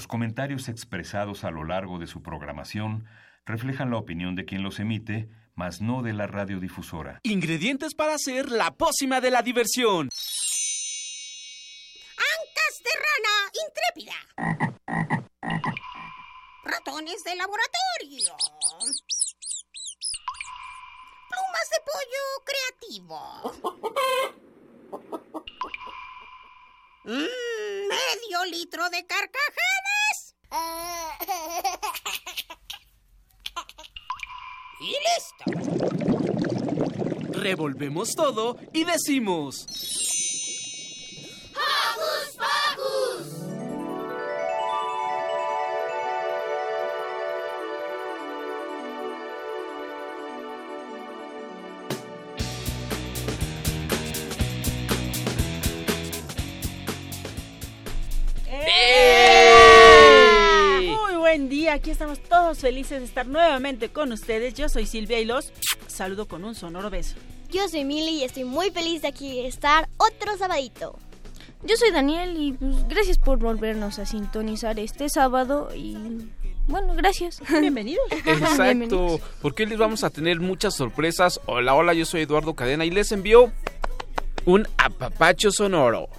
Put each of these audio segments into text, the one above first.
Los comentarios expresados a lo largo de su programación reflejan la opinión de quien los emite, mas no de la radiodifusora. Ingredientes para hacer la pócima de la diversión. Ancas de rana intrépida. Ratones de laboratorio. Plumas de pollo creativo. Mm, medio litro de carcajadas. Y listo. Revolvemos todo y decimos... aquí estamos todos felices de estar nuevamente con ustedes. Yo soy Silvia y los saludo con un sonoro beso. Yo soy Mili y estoy muy feliz de aquí estar otro sabadito. Yo soy Daniel y pues, gracias por volvernos a sintonizar este sábado y bueno, gracias. Bienvenidos. Exacto, Bienvenidos. porque hoy les vamos a tener muchas sorpresas. Hola, hola, yo soy Eduardo Cadena y les envío un apapacho sonoro.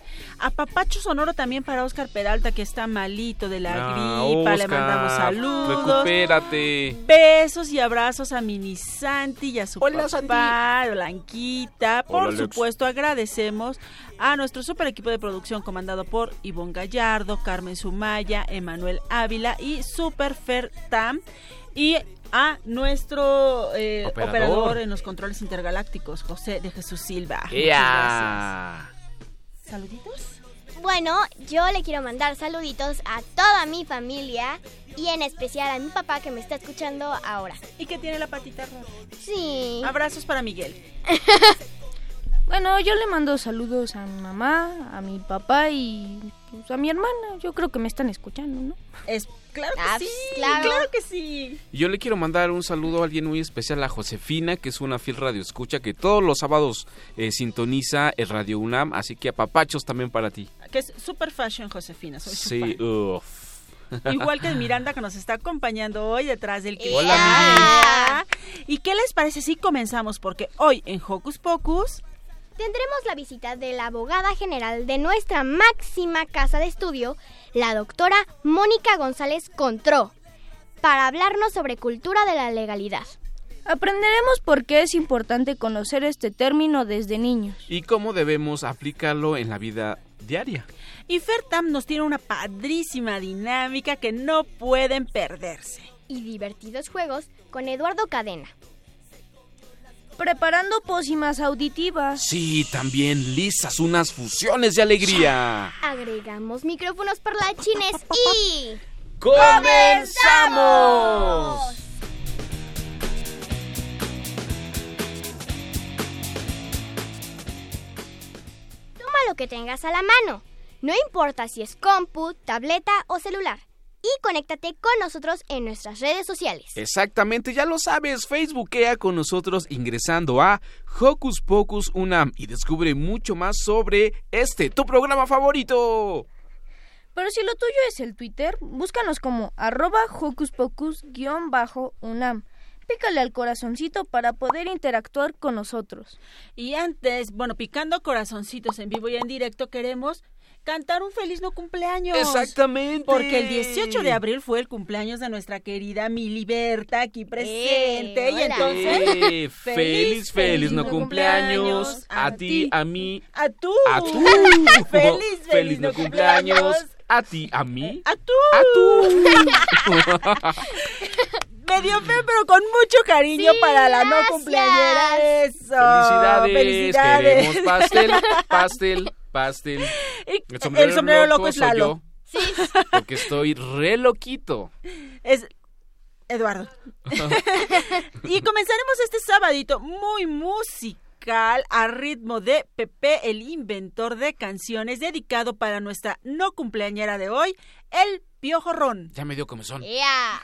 Apapacho sonoro también para Oscar Peralta que está malito de la Ah, gripa. Le mandamos saludos. Recupérate. Besos y abrazos a Mini Santi y a su Hola, papá, Blanquita. Por Hola, supuesto, agradecemos a nuestro super equipo de producción comandado por Ivonne Gallardo, Carmen Sumaya, Emanuel Ávila y Super Fer Tam. Y a nuestro eh, Operador. operador. en los controles intergalácticos, José de Jesús Silva. Muchas ¡Ea! gracias. ¿Saluditos? Bueno, yo le quiero mandar saluditos a toda mi familia y en especial a mi papá que me está escuchando ahora. ¿Y que tiene la patita rota? Sí. Abrazos para Miguel. Bueno, yo le mando saludos a mi mamá, a mi papá y pues, a mi hermana. Yo creo que me están escuchando, ¿no? Es, claro que Ah, sí, claro. claro que sí. Yo le quiero mandar un saludo a alguien muy especial, a Josefina, que es una fiel radio escucha que todos los sábados eh, sintoniza el Radio UNAM, así que apapachos también para ti. Que es super fashion, Josefina. Soy Sí, uff. Igual que Miranda que nos está acompañando hoy detrás del que Hola, ¿Y qué les parece si comenzamos? Porque hoy en Hocus Pocus Tendremos la visita de la abogada general de nuestra máxima casa de estudio, la doctora Mónica González Contró, para hablarnos sobre cultura de la legalidad. Aprenderemos por qué es importante conocer este término desde niños. Y cómo debemos aplicarlo en la vida diaria. y Fertam nos tiene una padrísima dinámica que no pueden perderse. Y divertidos juegos con Eduardo Cadena. Preparando pócimas auditivas. Sí, también lisas unas fusiones de alegría. Agregamos micrófonos parlachines y... ¡Comenzamos! Lo que tengas a la mano. No importa si es compu, tableta o celular. Y conéctate con nosotros en nuestras redes sociales. Exactamente, ya lo sabes, Facebookea con nosotros ingresando a Hocus Pocus Unam y descubre mucho más sobre este, tu programa favorito. Pero si lo tuyo es el Twitter, búscanos como arroba hocus pocus-unam. Pícale al corazoncito para poder interactuar con nosotros. Y antes, bueno, picando corazoncitos en vivo y en directo, queremos cantar un feliz no cumpleaños. Exactamente. Porque el 18 de abril fue el cumpleaños de nuestra querida Mili Berta aquí presente. Eh, y entonces, Eh, feliz, feliz, no cumpleaños. A ti, a mí, a tú. a tú. Feliz, feliz no cumpleaños. A ti, a mí, A tú. a tú. Medio feo, pero con mucho cariño Sí, para la no gracias. cumpleañera. Eso. Felicidades, Felicidades. queremos pastel, pastel, pastel. Y el sombrero, loco, es soy Lalo. yo, Porque estoy re loquito. Es Eduardo. y comenzaremos este sabadito muy musical a ritmo de Pepe, el inventor de canciones, dedicado para nuestra no cumpleañera de hoy, el Piojorrón. Ya me dio comezón. ¡Ea!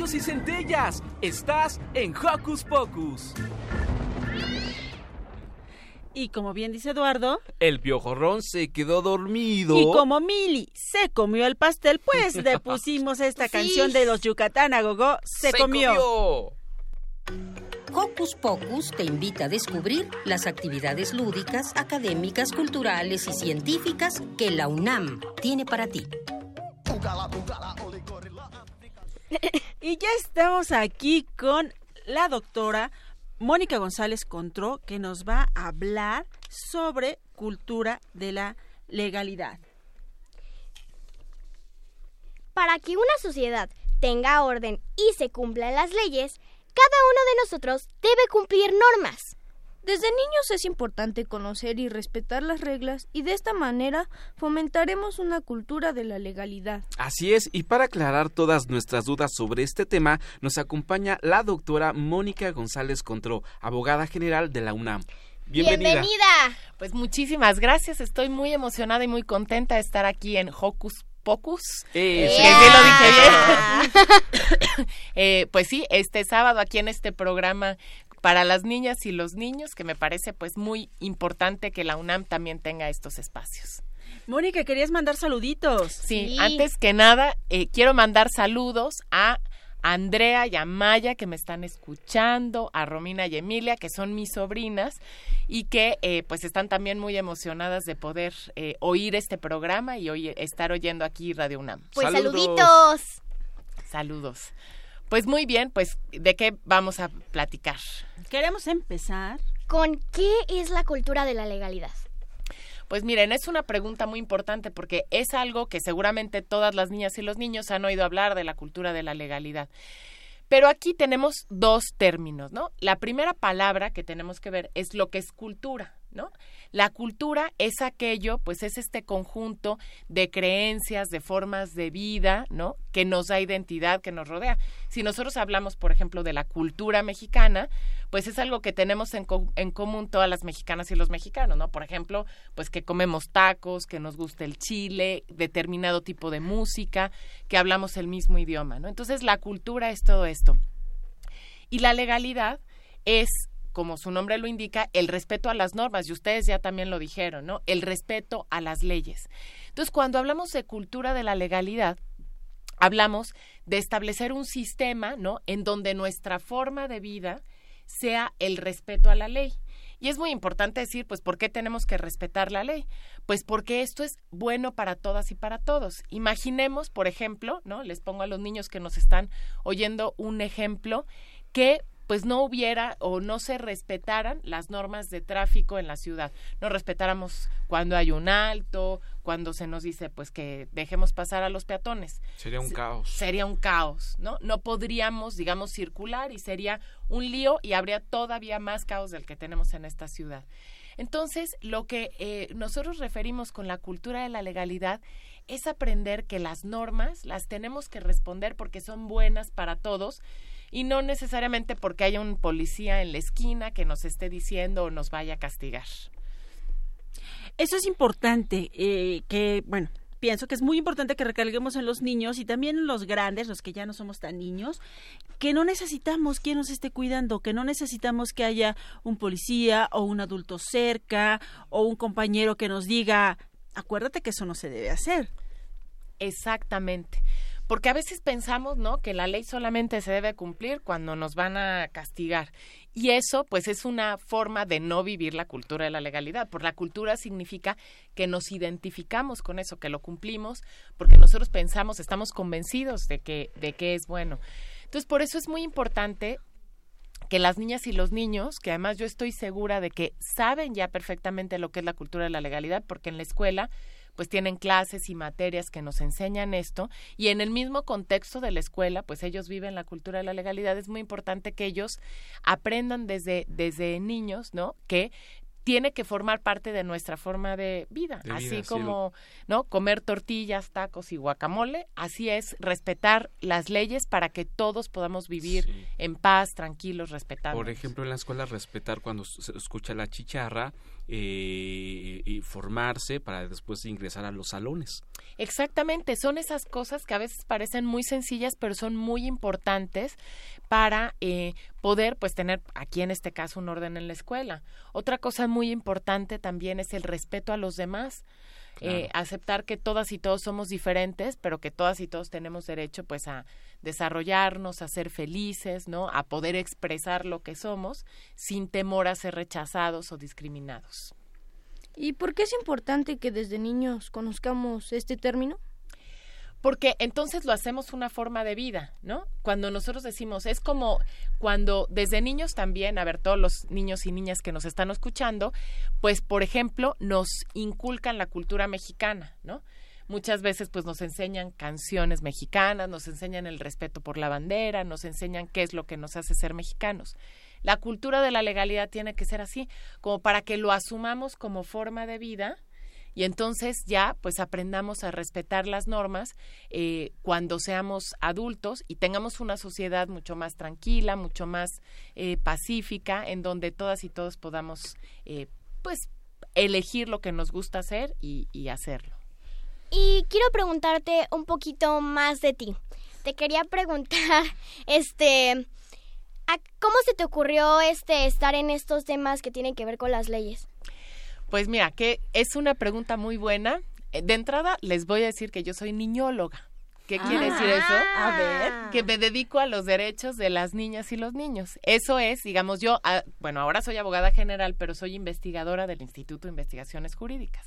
Y centellas. Estás en Hocus Pocus. Y como bien dice Eduardo, el piojorrón se quedó dormido. Y como Mili se comió el pastel, pues le pusimos esta canción de los Yucatán a Gogo, se, comió. comió. Hocus Pocus te invita a descubrir las actividades lúdicas, académicas, culturales y científicas que la UNAM tiene para ti. y ya estamos aquí con la doctora Mónica González Contró, que nos va a hablar sobre cultura de la legalidad. Para que una sociedad tenga orden y se cumplan las leyes, cada uno de nosotros debe cumplir normas. Desde niños es importante conocer y respetar las reglas y de esta manera fomentaremos una cultura de la legalidad. Así es, y para aclarar todas nuestras dudas sobre este tema, nos acompaña la doctora Mónica González Contró, abogada general de la UNAM. Bienvenida. Bienvenida. Pues muchísimas gracias, estoy muy emocionada y muy contenta de estar aquí en Hocus Pocus. Eh, lo dije bien. Eh, pues sí, este sábado aquí en este programa para las niñas y los niños, que me parece pues muy importante que la UNAM también tenga estos espacios. Mónica, querías mandar saluditos. Sí, antes que nada, eh, quiero mandar saludos a Andrea y a Maya que me están escuchando, a Romina y Emilia que son mis sobrinas y que eh, pues están también muy emocionadas de poder eh, oír este programa y hoy estar oyendo aquí Radio UNAM. Pues saluditos. Saludos. Pues muy bien, pues ¿de qué vamos a platicar? Queremos empezar con qué es la cultura de la legalidad. Pues miren, es una pregunta muy importante porque es algo que seguramente todas las niñas y los niños han oído hablar de la cultura de la legalidad. Pero aquí tenemos dos términos, ¿no? La primera palabra que tenemos que ver es lo que es cultura. ¿No? La cultura es aquello, pues es este conjunto de creencias, de formas de vida, ¿no? Que nos da identidad, que nos rodea. Si nosotros hablamos, por ejemplo, de la cultura mexicana, pues es algo que tenemos en, en común todas las mexicanas y los mexicanos, ¿no? Por ejemplo, pues que comemos tacos, que nos gusta el chile, determinado tipo de música, que hablamos el mismo idioma, ¿no? Entonces la cultura es todo esto. Y la legalidad es como su nombre lo indica, el respeto a las normas, y ustedes ya también lo dijeron, ¿no? El respeto a las leyes. Entonces, cuando hablamos de cultura de la legalidad, hablamos de establecer un sistema, ¿no? En donde nuestra forma de vida sea el respeto a la ley. Y es muy importante decir, pues, ¿por qué tenemos que respetar la ley? Pues porque esto es bueno para todas y para todos. Imaginemos, por ejemplo, ¿no? Les pongo a los niños que nos están oyendo un ejemplo, que pues no hubiera o no se respetaran las normas de tráfico en la ciudad. No respetáramos cuando hay un alto, cuando se nos dice pues que dejemos pasar a los peatones. Sería un caos. Sería un caos, ¿no? No podríamos, digamos, circular y sería un lío y habría todavía más caos del que tenemos en esta ciudad. Entonces, lo que eh, nosotros referimos con la cultura de la legalidad es aprender que las normas las tenemos que responder porque son buenas para todos y no necesariamente porque haya un policía en la esquina que nos esté diciendo o nos vaya a castigar. Eso es importante, eh, que, bueno, pienso que es muy importante que recalguemos en los niños y también en los grandes, los que ya no somos tan niños, que no necesitamos quien nos esté cuidando, que no necesitamos que haya un policía o un adulto cerca o un compañero que nos diga, acuérdate que eso no se debe hacer. Exactamente porque a veces pensamos, ¿no? Que la ley solamente se debe cumplir cuando nos van a castigar. Y eso, pues, es una forma de no vivir la cultura de la legalidad. Por la cultura significa que nos identificamos con eso, que lo cumplimos, porque nosotros pensamos, estamos convencidos de que, de que es bueno. Entonces, por eso es muy importante que las niñas y los niños, que además yo estoy segura de que saben ya perfectamente lo que es la cultura de la legalidad, porque en la escuela pues tienen clases y materias que nos enseñan esto y en el mismo contexto de la escuela, pues ellos viven la cultura de la legalidad, es muy importante que ellos aprendan desde desde niños, ¿no? Que tiene que formar parte de nuestra forma de vida, así como, ¿no? Comer tortillas, tacos y guacamole, así es respetar las leyes para que todos podamos vivir en paz, tranquilos, respetando. Por ejemplo, en la escuela respetar cuando se escucha la chicharra eh, y formarse para después ingresar a los salones. Exactamente, son esas cosas que a veces parecen muy sencillas, pero son muy importantes para eh, poder, pues, tener aquí en este caso un orden en la escuela. Otra cosa muy importante también es el respeto a los demás. Eh, aceptar que todas y todos somos diferentes, pero que todas y todos tenemos derecho pues a desarrollarnos, a ser felices, ¿no? A poder expresar lo que somos sin temor a ser rechazados o discriminados. ¿Y por qué es importante que desde niños conozcamos este término? Porque entonces lo hacemos una forma de vida, ¿no? Cuando nosotros decimos, es como cuando desde niños también, a ver, todos los niños y niñas que nos están escuchando, pues, por ejemplo, nos inculcan la cultura mexicana, ¿no? Muchas veces pues nos enseñan canciones mexicanas, nos enseñan el respeto por la bandera, nos enseñan qué es lo que nos hace ser mexicanos. La cultura de la legalidad tiene que ser así, como para que lo asumamos como forma de vida, y entonces ya pues aprendamos a respetar las normas eh, cuando seamos adultos y tengamos una sociedad mucho más tranquila, mucho más eh, pacífica, en donde todas y todos podamos eh, pues elegir lo que nos gusta hacer y, y hacerlo. Y quiero preguntarte un poquito más de ti. Te quería preguntar, este, ¿cómo se te ocurrió este estar en estos temas que tienen que ver con las leyes? Pues mira, que es una pregunta muy buena. Eh, de entrada, les voy a decir que yo soy niñóloga. ¿Qué quiere decir eso? A ver. Que me dedico a los derechos de las niñas y los niños. Eso es, digamos, yo, ah, bueno, ahora soy abogada general, pero soy investigadora del Instituto de Investigaciones Jurídicas.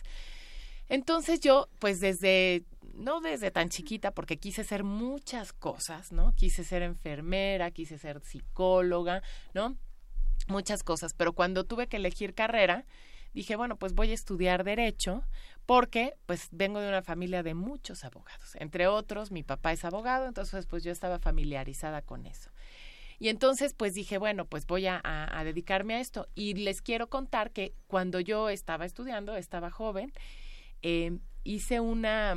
Entonces yo, pues desde, no desde tan chiquita, porque quise ser muchas cosas, ¿no? Quise ser enfermera, quise ser psicóloga, ¿no? Muchas cosas, pero cuando tuve que elegir carrera, dije, bueno, pues voy a estudiar derecho porque pues vengo de una familia de muchos abogados. Entre otros, mi papá es abogado, entonces pues yo estaba familiarizada con eso. Y entonces, pues dije, bueno, pues voy a, dedicarme a esto. Y les quiero contar que cuando yo estaba estudiando, estaba joven, eh, hice una,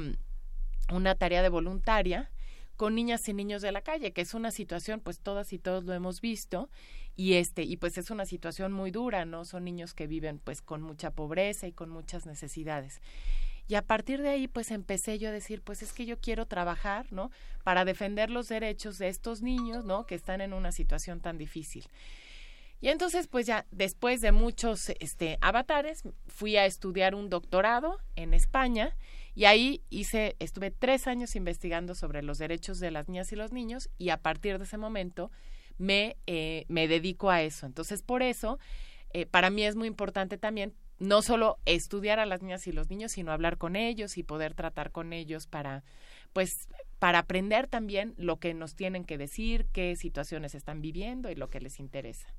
una tarea de voluntaria con niñas y niños de la calle, que es una situación, pues todas y todos lo hemos visto, y este, y pues es una situación muy dura, ¿no? Son niños que viven pues con mucha pobreza y con muchas necesidades. Y a partir de ahí, pues empecé yo a decir, pues es que yo quiero trabajar, ¿no? Para defender los derechos de estos niños, ¿no? Que están en una situación tan difícil. Y entonces, pues ya después de muchos este, avatares, fui a estudiar un doctorado en España y ahí hice, estuve tres años investigando sobre los derechos de las niñas y los niños y a partir de ese momento me, eh, me dedico a eso. Entonces, por eso, eh, para mí es muy importante también no solo estudiar a las niñas y los niños, sino hablar con ellos y poder tratar con ellos para, pues, para aprender también lo que nos tienen que decir, qué situaciones están viviendo y lo que les interesa.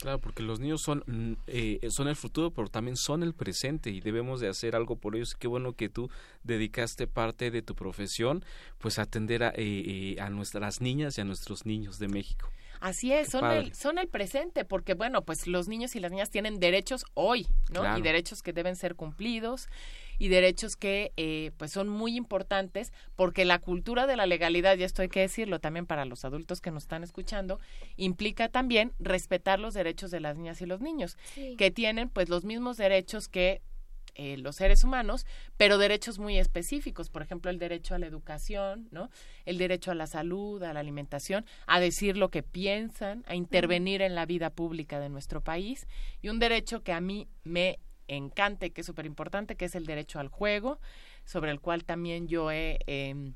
Claro, porque los niños son, mm, eh, son el futuro, pero también son el presente y debemos de hacer algo por ellos. Qué bueno que tú dedicaste parte de tu profesión, pues a atender a, eh, eh, a nuestras niñas y a nuestros niños de México. Así es, son el, son el presente, porque bueno, pues los niños y las niñas tienen derechos hoy, ¿no? Y derechos que deben ser cumplidos y derechos que eh, pues son muy importantes porque la cultura de la legalidad, y esto hay que decirlo también para los adultos que nos están escuchando, implica también respetar los derechos de las niñas y los niños, que tienen pues los mismos derechos que eh, los seres humanos, pero derechos muy específicos, por ejemplo, el derecho a la educación, ¿no? El derecho a la salud, a la alimentación, a decir lo que piensan, a intervenir en la vida pública de nuestro país y un derecho que a mí me encanta y que es súper importante, que es el derecho al juego, sobre el cual también yo he em,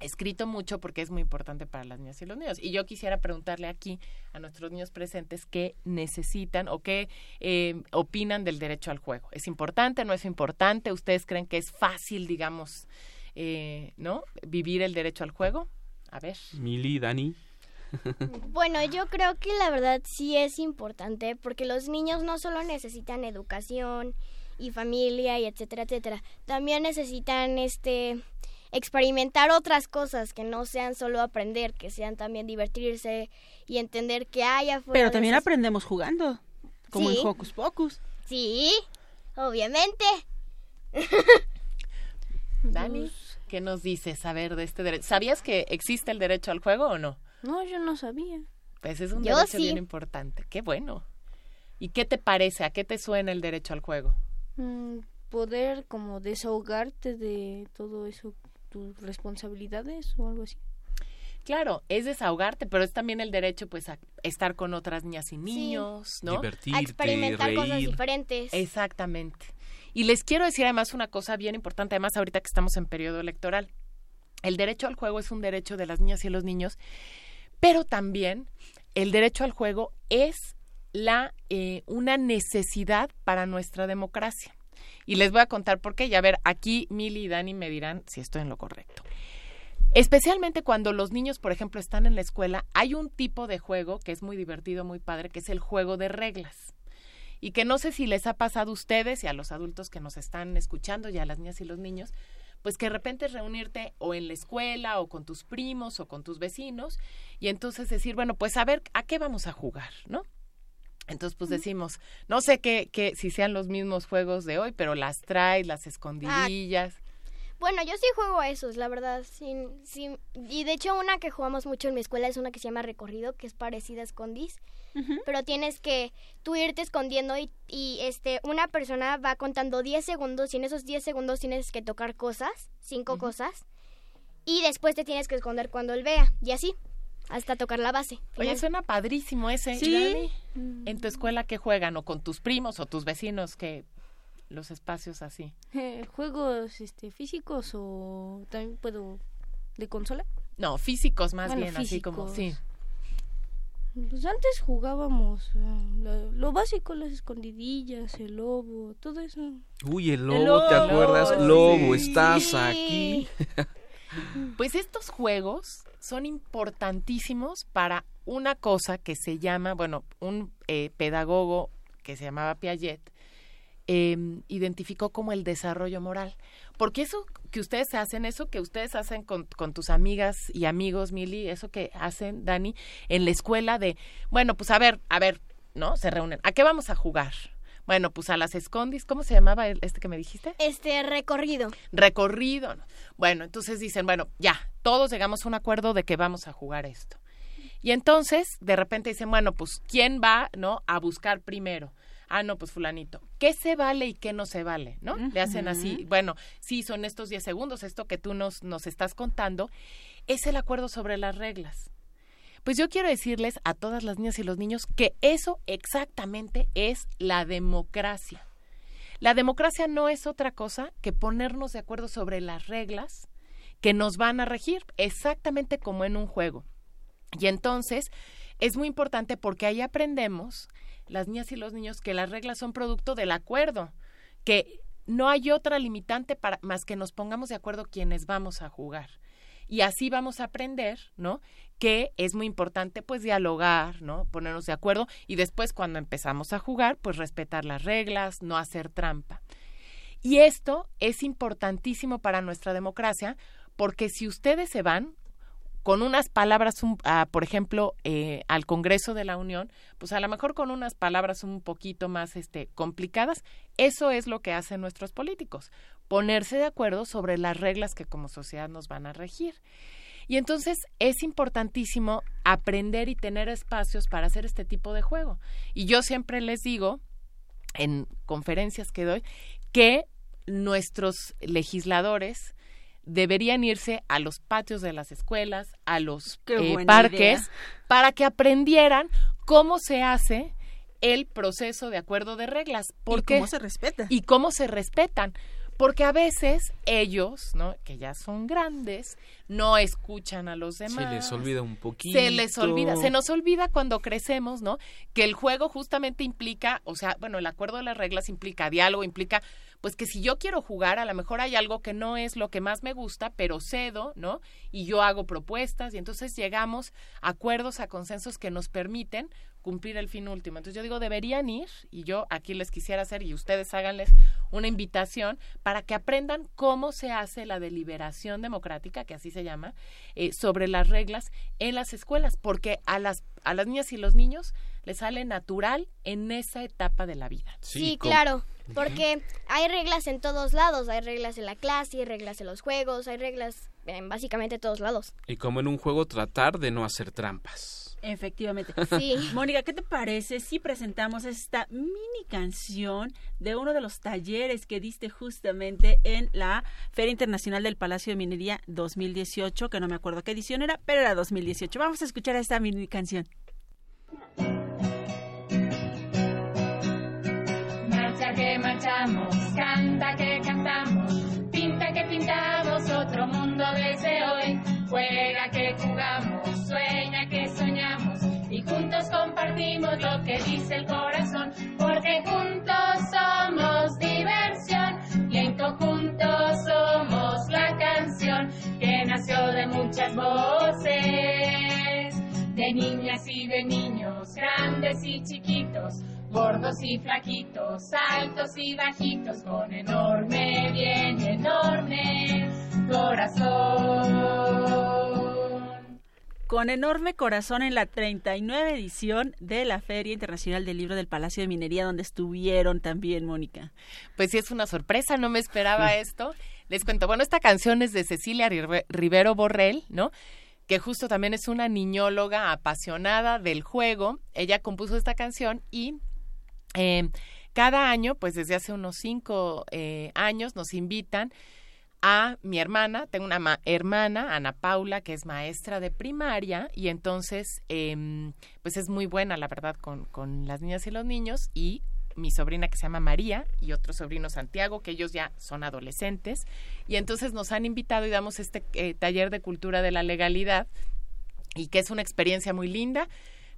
escrito mucho porque es muy importante para las niñas y los niños. Y yo quisiera preguntarle aquí a nuestros niños presentes qué necesitan o qué eh, opinan del derecho al juego. ¿Es importante? ¿No es importante? ¿Ustedes creen que es fácil, digamos, eh, ¿no? Vivir el derecho al juego? A ver. Mili, Dani. Bueno, yo creo que la verdad sí es importante porque los niños no solo necesitan educación y familia y etcétera, etcétera. También necesitan este experimentar otras cosas que no sean solo aprender, que sean también divertirse y entender que hay afuera. Pero también aprendemos jugando, como en Hocus Pocus. Sí, obviamente. Dani, ¿qué nos dices a ver de este derecho? ¿Sabías que existe el derecho al juego o no? No, yo no sabía. Pues es un derecho bien importante. Qué bueno. ¿Y qué te parece? ¿A qué te suena el derecho al juego? Mm, poder como desahogarte de todo eso tus responsabilidades o algo así. Claro, es desahogarte, pero es también el derecho pues a estar con otras niñas y niños, ¿no? Divertirte, a experimentar cosas diferentes. Exactamente. Y les quiero decir además una cosa bien importante, además ahorita que estamos en periodo electoral. El derecho al juego es un derecho de las niñas y los niños, pero también el derecho al juego es la eh, una necesidad para nuestra democracia. Y les voy a contar por qué. Y a ver, aquí Mili y Dani me dirán si estoy en lo correcto. Especialmente cuando los niños, por ejemplo, están en la escuela, hay un tipo de juego que es muy divertido, muy padre, que es el juego de reglas. Y que no sé si les ha pasado a ustedes y a los adultos que nos están escuchando y a las niñas y los niños, pues que de repente reunirte o en la escuela o con tus primos o con tus vecinos y entonces decir, bueno, pues a ver, ¿a qué vamos a jugar? ¿No? Entonces, pues decimos, no sé qué, qué, si sean los mismos juegos de hoy, pero las traes, las escondidillas. Bueno, yo sí juego a esos, la verdad. Sin, sin, y de hecho, una que jugamos mucho en mi escuela es una que se llama Recorrido, que es parecida a Escondis. Pero tienes que tú irte escondiendo y, y, este una persona va contando 10 segundos y en esos 10 segundos tienes que tocar cosas, cinco cosas. Y después te tienes que esconder cuando él vea. Y así hasta tocar la base. Oye, suena padrísimo ese. Sí. ¿En tu escuela qué juegan? ¿O con tus primos o tus vecinos? que los espacios así? Eh, ¿Juegos este, físicos o también puedo de consola? No, físicos más bien, así como, sí. Pues antes jugábamos ah, lo, básico, las escondidillas, el lobo, todo eso. Uy, el lobo, ¿te acuerdas? Lobo, estás aquí. pues estos juegos son importantísimos para una cosa que se llama, bueno, un eh, pedagogo que se llamaba Piaget, em, identificó como el desarrollo moral. Porque eso que ustedes hacen, eso que ustedes hacen con, con tus amigas y amigos, Mili, eso que hacen, Dani, en la escuela de, bueno, pues a ver, a ver, ¿no? Se reúnen. ¿A qué vamos a jugar? Bueno, pues a las escondis, ¿cómo se llamaba el- este que me dijiste? Este recorrido. Recorrido. ¿no? Bueno, entonces dicen, bueno, ya, todos llegamos a un acuerdo de que vamos a jugar esto. Y entonces, de repente dicen, bueno, pues, ¿quién va, no, a buscar primero? Ah, no, pues fulanito. ¿Qué se vale y qué no se vale? ¿No? Le hacen así, bueno, sí, son estos 10 segundos, esto que tú nos, nos estás contando, es el acuerdo sobre las reglas. Pues yo quiero decirles a todas las niñas y los niños que eso exactamente es la democracia. La democracia no es otra cosa que ponernos de acuerdo sobre las reglas que nos van a regir, exactamente como en un juego. Y entonces es muy importante porque ahí aprendemos, las niñas y los niños, que las reglas son producto del acuerdo, que no hay otra limitante para más que nos pongamos de acuerdo quienes vamos a jugar. Y así vamos a aprender, ¿no? Que es muy importante pues dialogar, ¿no? Ponernos de acuerdo y después cuando empezamos a jugar, pues respetar las reglas, no hacer trampa. Y esto es importantísimo para nuestra democracia porque si ustedes se van con unas palabras, ah, por ejemplo, eh, al Congreso de la Unión, pues a lo mejor con unas palabras un poquito más este, complicadas, eso es lo que hacen nuestros políticos, ponerse de acuerdo sobre las reglas que como sociedad nos van a regir. Y entonces es importantísimo aprender y tener espacios para hacer este tipo de juego. Y yo siempre les digo, en conferencias que doy, que nuestros legisladores deberían irse a los patios de las escuelas, a los eh, parques, idea. para que aprendieran cómo se hace el proceso de acuerdo de reglas. ¿Y Porque, cómo se respeta? y cómo se respetan. Porque a veces ellos, ¿no? que ya son grandes, no escuchan a los demás. Se les olvida un poquito. Se les olvida, se nos olvida cuando crecemos, ¿no? Que el juego justamente implica, o sea, bueno, el acuerdo de las reglas implica diálogo, implica, pues que si yo quiero jugar, a lo mejor hay algo que no es lo que más me gusta, pero cedo, ¿no? Y yo hago propuestas y entonces llegamos a acuerdos, a consensos que nos permiten cumplir el fin último. Entonces yo digo, deberían ir, y yo aquí les quisiera hacer, y ustedes háganles una invitación para que aprendan cómo se hace la deliberación democrática, que así se llama, eh, sobre las reglas en las escuelas, porque a las, a las niñas y los niños les sale natural en esa etapa de la vida. Sí, claro, porque hay reglas en todos lados, hay reglas en la clase, hay reglas en los juegos, hay reglas en básicamente todos lados. Y como en un juego, tratar de no hacer trampas. Efectivamente. Sí. Mónica, ¿qué te parece si presentamos esta mini canción de uno de los talleres que diste justamente en la Feria Internacional del Palacio de Minería 2018, que no me acuerdo qué edición era, pero era 2018. Vamos a escuchar esta mini canción. Marcha que marchamos, canta que cantamos, pinta que pintamos otro mundo desde hoy. Juega que dice el corazón, porque juntos somos diversión y en conjunto somos la canción que nació de muchas voces de niñas y de niños, grandes y chiquitos, gordos y flaquitos, altos y bajitos, con enorme, bien enorme corazón. Con enorme corazón en la 39 edición de la Feria Internacional del Libro del Palacio de Minería, donde estuvieron también, Mónica. Pues sí, es una sorpresa, no me esperaba esto. Les cuento, bueno, esta canción es de Cecilia Rive- Rivero Borrell, ¿no? Que justo también es una niñóloga apasionada del juego. Ella compuso esta canción y eh, cada año, pues desde hace unos cinco eh, años, nos invitan a mi hermana, tengo una ma- hermana, Ana Paula, que es maestra de primaria, y entonces, em, pues es muy buena, la verdad, con, con las niñas y los niños, y mi sobrina que se llama María y otro sobrino Santiago, que ellos ya son adolescentes, y entonces nos han invitado y damos este eh, taller de cultura de la legalidad, y que es una experiencia muy linda.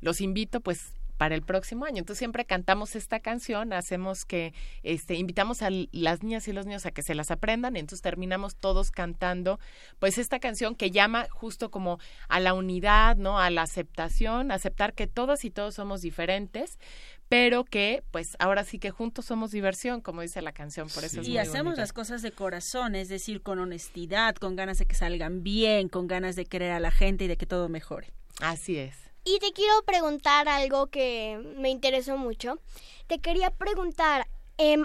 Los invito, pues, para el próximo año. Entonces siempre cantamos esta canción, hacemos que, este, invitamos a las niñas y los niños a que se las aprendan, y entonces terminamos todos cantando, pues esta canción que llama justo como a la unidad, ¿no? A la aceptación, aceptar que todas y todos somos diferentes, pero que pues ahora sí que juntos somos diversión, como dice la canción, por eso es y hacemos bonita. las cosas de corazón, es decir, con honestidad, con ganas de que salgan bien, con ganas de querer a la gente y de que todo mejore. Así es. Y te quiero preguntar algo que me interesó mucho. Te quería preguntar,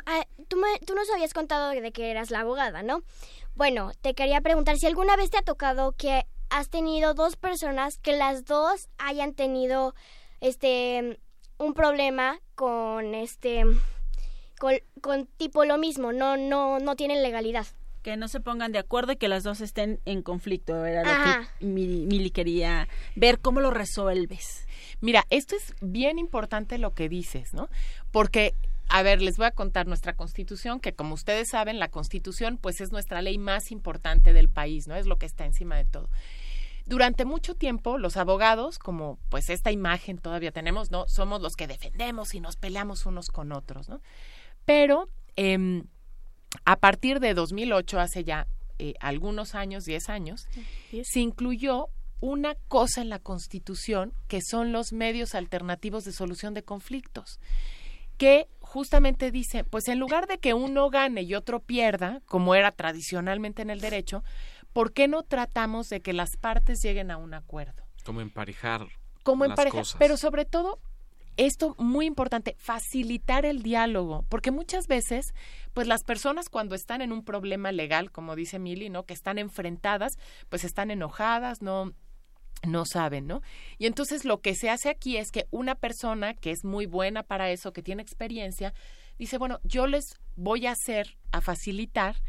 ah, tú, me- tú nos habías contado de que eras la abogada, ¿no? Bueno, te quería preguntar si alguna vez te ha tocado que has tenido dos personas que las dos hayan tenido este un problema con este con tipo lo mismo, no no no tienen legalidad. Que no se pongan de acuerdo y que las dos estén en conflicto, era Ajá. lo que Mili, Mili quería ver cómo lo resuelves. Mira, esto es bien importante lo que dices, ¿no? Porque, a ver, les voy a contar nuestra constitución, que como ustedes saben, la constitución pues es nuestra ley más importante del país, ¿no? Es lo que está encima de todo. Durante mucho tiempo, los abogados, como pues esta imagen todavía tenemos, ¿no? Somos los que defendemos y nos peleamos unos con otros, ¿no? Pero em, a partir de 2008, hace ya eh, algunos años, 10 años, se incluyó una cosa en la Constitución que son los medios alternativos de solución de conflictos, que justamente dice, pues en lugar de que uno gane y otro pierda, como era tradicionalmente en el derecho, ¿por qué no tratamos de que las partes lleguen a un acuerdo? Como emparejar como cosas. pero sobre todo esto muy importante, facilitar el diálogo, porque muchas veces, pues las personas cuando están en un problema legal, como dice Mili, ¿no? Que están enfrentadas, pues están enojadas, no no saben, ¿no? Y entonces lo que se hace aquí es que una persona que es muy buena para eso, que tiene experiencia, dice, bueno, yo les voy a hacer, a facilitar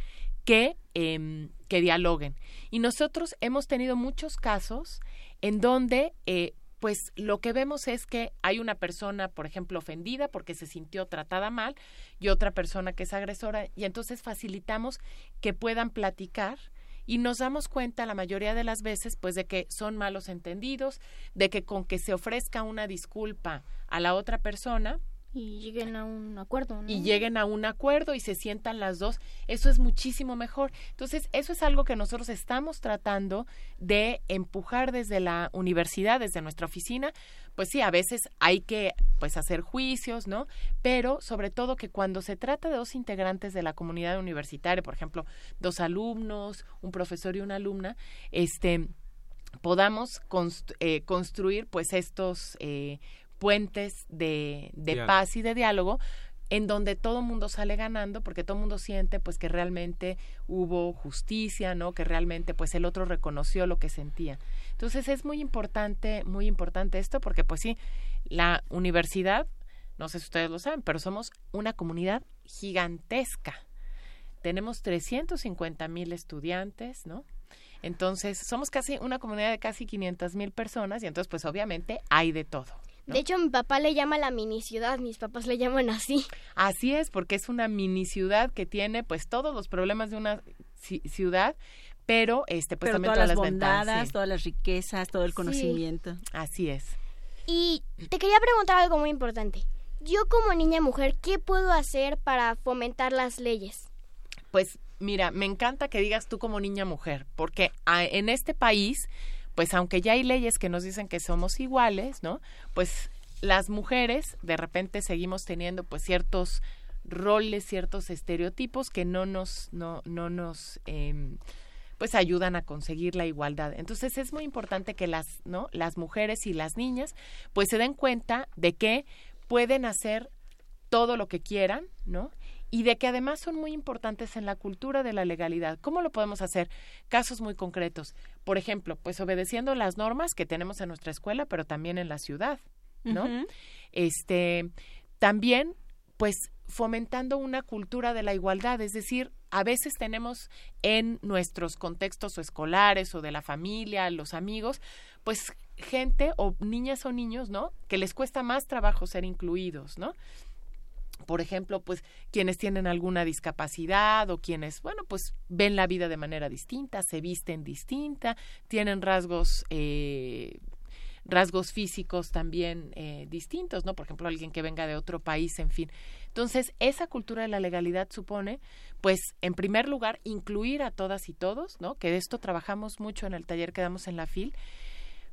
que, em, que dialoguen. Y nosotros hemos tenido muchos casos en donde, eh, pues lo que vemos es que hay una persona, por ejemplo, ofendida porque se sintió tratada mal y otra persona que es agresora y entonces facilitamos que puedan platicar y nos damos cuenta la mayoría de las veces pues de que son malos entendidos, de que con que se ofrezca una disculpa a la otra persona Y lleguen a un acuerdo, ¿no? y lleguen a un acuerdo y se sientan las dos, eso es muchísimo mejor. Entonces, eso es algo que nosotros estamos tratando de empujar desde la universidad, desde nuestra oficina. Pues sí, a veces hay que pues hacer juicios, ¿no? Pero sobre todo que cuando se trata de dos integrantes de la comunidad universitaria, por ejemplo, dos alumnos, un profesor y una alumna, este podamos eh, construir pues estos eh, puentes de, paz y de diálogo en donde todo el mundo sale ganando porque todo el mundo siente pues que realmente hubo justicia, ¿no? Que realmente pues el otro reconoció lo que sentía. Entonces es muy importante, muy importante esto porque pues sí, la universidad, no sé si ustedes lo saben, pero somos una comunidad gigantesca. Tenemos 350 mil estudiantes, ¿no? Entonces, somos casi una comunidad de casi 500 mil personas y entonces, pues obviamente hay de todo. ¿No? De hecho, mi papá le llama la mini ciudad, mis papás le llaman así. Así es, porque es una mini ciudad que tiene pues todos los problemas de una ci- ciudad, pero este pues Pero también todas las todas las ventajas. bondades, sí. todas las riquezas, todo el Sí. conocimiento. Así es. Y te quería preguntar algo muy importante. Yo como niña mujer, ¿qué puedo hacer para fomentar las leyes? Pues mira, me encanta que digas tú como niña mujer, porque a- en este país, pues aunque ya hay leyes que nos dicen que somos iguales, ¿no? Pues las mujeres de repente seguimos teniendo pues ciertos roles, ciertos estereotipos que no nos, no, no nos em, pues ayudan a conseguir la igualdad. Entonces es muy importante que las, ¿no? las mujeres y las niñas pues se den cuenta de que pueden hacer todo lo que quieran, ¿no? Y de que además son muy importantes en la cultura de la legalidad. ¿Cómo lo podemos hacer? Casos muy concretos. Por ejemplo, pues obedeciendo las normas que tenemos en nuestra escuela, pero también en la ciudad, ¿no? Este, también, pues fomentando una cultura de la igualdad, es decir, a veces tenemos en nuestros contextos o escolares o de la familia, los amigos, pues gente o niñas o niños, ¿no? Que les cuesta más trabajo ser incluidos, ¿no? Por ejemplo, pues quienes tienen alguna discapacidad o quienes, bueno, pues ven la vida de manera distinta, se visten distinta, tienen rasgos eh, rasgos físicos también eh, distintos, ¿no? Por ejemplo, alguien que venga de otro país, en fin. Entonces, esa cultura de la legalidad supone, pues, en primer lugar, incluir a todas y todos, ¿no? Que de esto trabajamos mucho en el taller que damos en la FIL,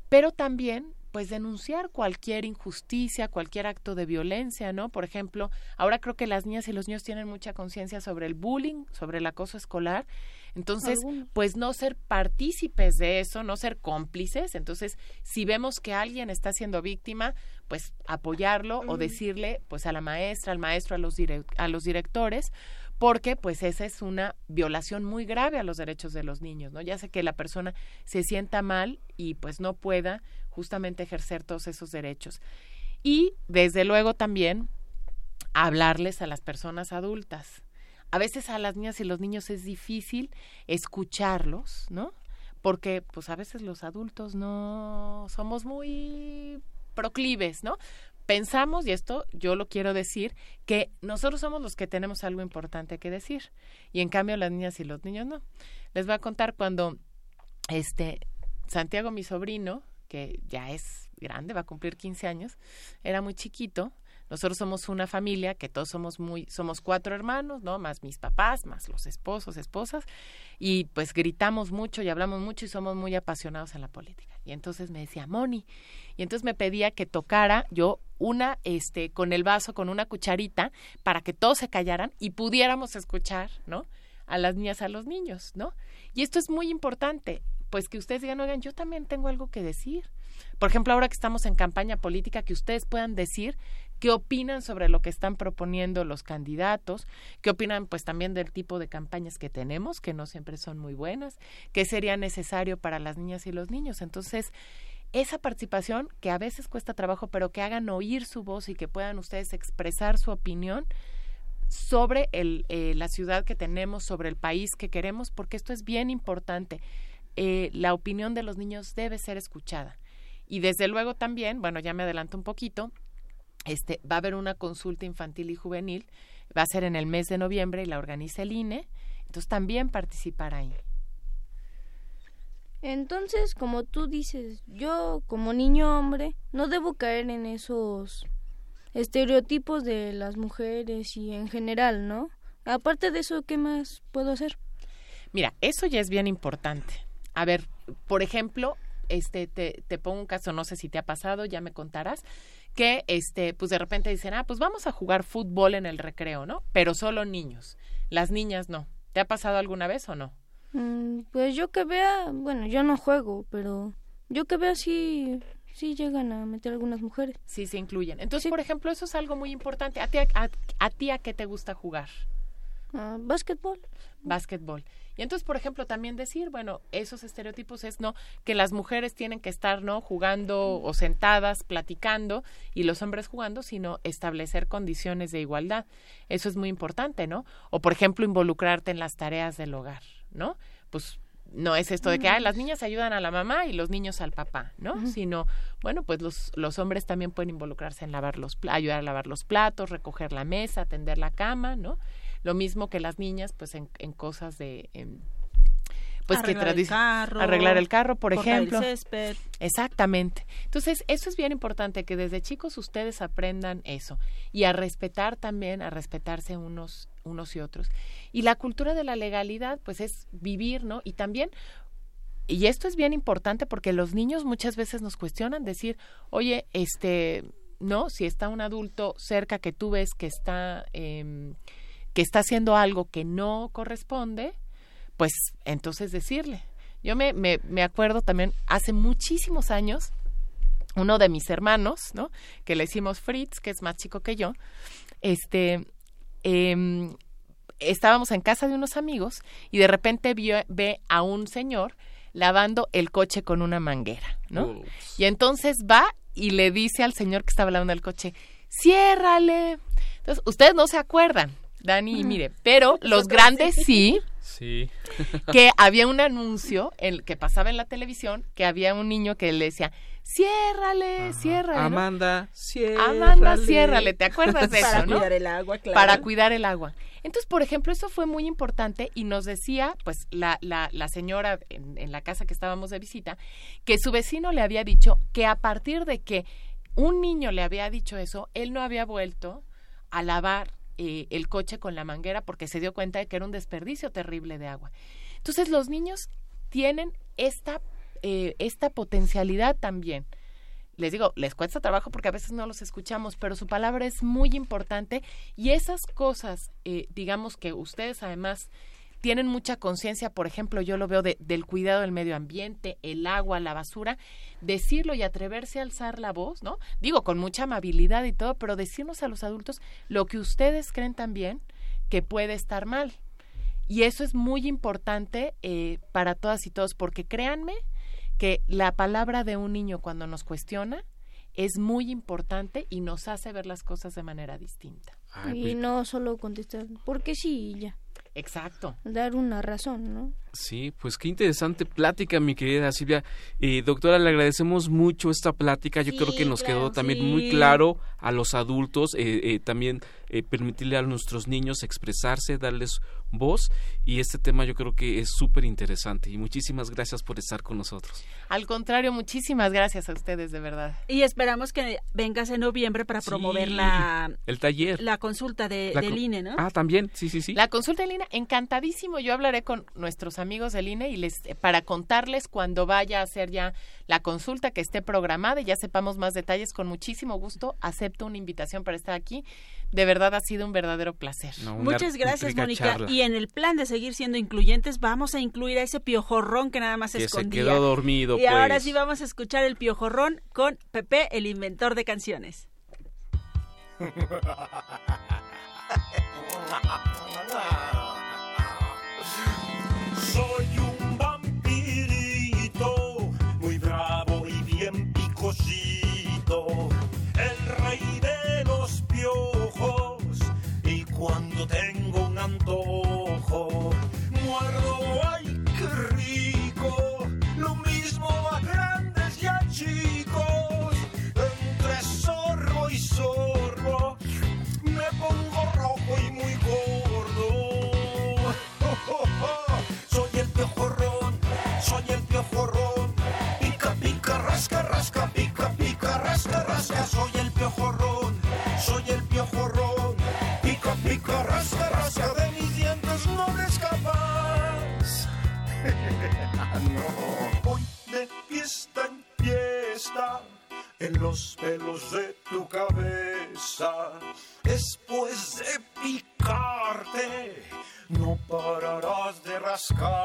pero también pues denunciar cualquier injusticia, cualquier acto de violencia, ¿no? Por ejemplo, ahora creo que las niñas y los niños tienen mucha conciencia sobre el bullying, sobre el acoso escolar. Entonces, pues no ser partícipes de eso, no ser cómplices. Entonces, si vemos que alguien está siendo víctima, pues apoyarlo o decirle, pues a la maestra, al maestro, a los, a los directores, porque pues esa es una violación muy grave a los derechos de los niños, ¿no? Ya sé que la persona se sienta mal y pues no pueda justamente ejercer todos esos derechos. Y desde luego también hablarles a las personas adultas. A veces a las niñas y los niños es difícil escucharlos, ¿no? Porque pues a veces los adultos no somos muy proclives, ¿no? pensamos, y esto yo lo quiero decir, que nosotros somos los que tenemos algo importante que decir. Y en cambio las niñas y los niños no. Les voy a contar cuando este Santiago, mi sobrino, que ya es grande, va a cumplir 15 años, era muy chiquito, nosotros somos una familia que todos somos muy, somos cuatro hermanos, ¿no? Más mis papás, más los esposos, esposas, y pues gritamos mucho y hablamos mucho y somos muy apasionados en la política. Y entonces me decía, Moni, y entonces me pedía que tocara yo una, este, con el vaso, con una cucharita, para que todos se callaran y pudiéramos escuchar, ¿no? A las niñas, a los niños, ¿no? Y esto es muy importante, pues que ustedes digan, oigan, yo también tengo algo que decir. Por ejemplo, ahora que estamos en campaña política, que ustedes puedan decir qué opinan sobre lo que están proponiendo los candidatos, qué opinan pues también del tipo de campañas que tenemos, que no siempre son muy buenas, qué sería necesario para las niñas y los niños. Entonces, esa participación que a veces cuesta trabajo, pero que hagan oír su voz y que puedan ustedes expresar su opinión sobre el, eh, la ciudad que tenemos, sobre el país que queremos, porque esto es bien importante. Eh, la opinión de los niños debe ser escuchada. Y desde luego también, bueno, ya me adelanto un poquito, este, va a haber una consulta infantil y juvenil, va a ser en el mes de noviembre y la organiza el INE, entonces también participar ahí. Entonces, como tú dices, yo como niño hombre no debo caer en esos estereotipos de las mujeres y en general, ¿no? Aparte de eso, ¿qué más puedo hacer? Mira, eso ya es bien importante. A ver, por ejemplo, este te, te pongo un caso, no sé si te ha pasado, ya me contarás que este pues de repente dicen, "Ah, pues vamos a jugar fútbol en el recreo, ¿no? Pero solo niños. Las niñas no. ¿Te ha pasado alguna vez o no? Mm, pues yo que vea, bueno, yo no juego, pero yo que vea sí sí llegan a meter algunas mujeres. Sí, se incluyen. Entonces, por ejemplo, eso es algo muy importante. ¿A ti a, a, ti a qué te gusta jugar? Uh, básquetbol. Básquetbol. Y entonces, por ejemplo, también decir, bueno, esos estereotipos es no que las mujeres tienen que estar, ¿no? jugando o sentadas, platicando y los hombres jugando, sino establecer condiciones de igualdad. Eso es muy importante, ¿no? O por ejemplo, involucrarte en las tareas del hogar, ¿no? Pues no es esto de que las niñas ayudan a la mamá y los niños al papá, ¿no? Sino, bueno, pues los, los hombres también pueden involucrarse en lavar los ayudar a lavar los platos, recoger la mesa, atender la cama, ¿no? Lo mismo que las niñas, pues en, en cosas de... pues arreglar que el carro, arreglar el carro, por ejemplo. El césped. Exactamente. Entonces, eso es bien importante que desde chicos ustedes aprendan eso y a respetar también, a respetarse unos unos y otros. Y la cultura de la legalidad, pues es vivir, ¿no? Y también y esto es bien importante porque los niños muchas veces nos cuestionan decir, "Oye, este, no, si está un adulto cerca que tú ves que está eh, que está haciendo algo que no corresponde, pues entonces decirle. Yo me, me, me acuerdo también hace muchísimos años, uno de mis hermanos, ¿no? Que le hicimos Fritz, que es más chico que yo, este, eh, estábamos en casa de unos amigos y de repente vio, ve a un señor lavando el coche con una manguera, ¿no? Y entonces va y le dice al señor que estaba lavando el coche, ciérrale. Entonces, ustedes no se acuerdan, Dani, mire, pero los grandes sí. Sí. que había un anuncio el que pasaba en la televisión que había un niño que le decía, ciérrale, ciérrale. Amanda, ciérrale. Amanda, ciérrale. ¿Te acuerdas de eso, Para no? cuidar el agua, claro. Para cuidar el agua. Entonces, por ejemplo, eso fue muy importante y nos decía, pues, la, la, la señora en, en la casa que estábamos de visita, que su vecino le había dicho que a partir de que un niño le había dicho eso, él no había vuelto a lavar eh, el coche con la manguera porque se dio cuenta de que era un desperdicio terrible de agua. Entonces los niños tienen esta, eh, esta potencialidad también. les digo, les cuesta trabajo porque a veces no los escuchamos, pero su palabra es muy importante y esas cosas, eh, digamos que ustedes además tienen mucha conciencia, por ejemplo, yo lo veo de, del cuidado del medio ambiente, el agua, la basura, decirlo y atreverse a alzar la voz, ¿no? Digo, con mucha amabilidad y todo, pero decirnos a los adultos lo que ustedes creen también que puede estar mal. Y eso es muy importante eh, para todas y todos, porque créanme que la palabra de un niño cuando nos cuestiona es muy importante y nos hace ver las cosas de manera distinta. y pues no solo contestar, porque sí, y ya. Exacto. Dar una razón, ¿no? Sí, pues qué interesante plática, mi querida Silvia. Eh, doctora, le agradecemos mucho esta plática. Yo Sí, creo que nos claro. quedó también Sí. muy claro a los adultos, eh, eh, también eh, permitirle a nuestros niños expresarse, darles voz. Y este tema yo creo que es súper interesante. Y muchísimas gracias por estar con nosotros. Al contrario, muchísimas gracias a ustedes, de verdad. Y esperamos que vengas en noviembre para promover Sí, la, El taller. la consulta de, La del INE, ¿no? Ah, también, sí, sí, sí. La consulta en línea, encantadísimo. Yo hablaré con nuestros amigos del INE y les eh, para contarles cuando vaya a hacer ya la consulta que esté programada y ya sepamos más detalles. Con muchísimo gusto acepto una invitación para estar aquí. De verdad ha sido un verdadero placer. No, una Muchas gracias, Mónica. charla. Y en el plan de seguir siendo incluyentes, vamos a incluir a ese piojorrón que nada más que se escondía. quedó dormido, y ahora pues. sí vamos a escuchar el piojorrón con Pepe, el inventor de canciones. Soy un vampirito, muy bravo y bien picosito, el rey de los piojos. Y cuando tengo un antojo, rasca, rasca, pica, pica, rasca, rasca. Soy el piojorrón, soy el piojorrón. Pica, pica, rasca, rasca. De mis dientes no te escapas. no. Voy de fiesta en fiesta en los pelos de tu cabeza. Después de picarte, no pararás de rascarte.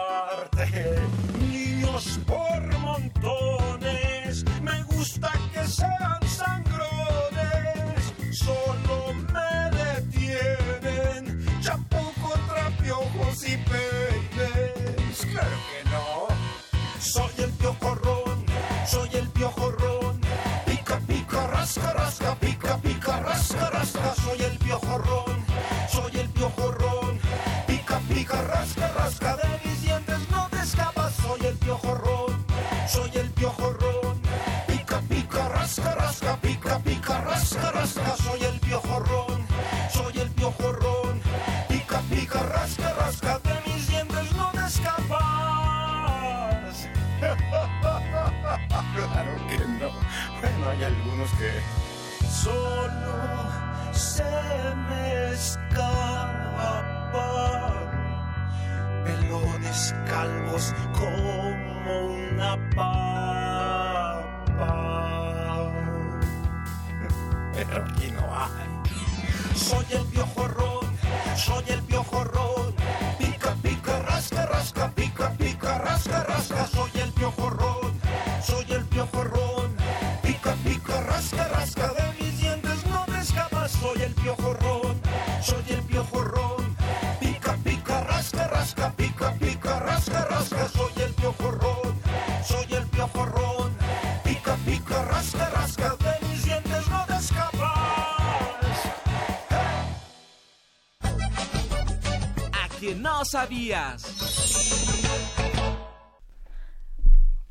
No sabías.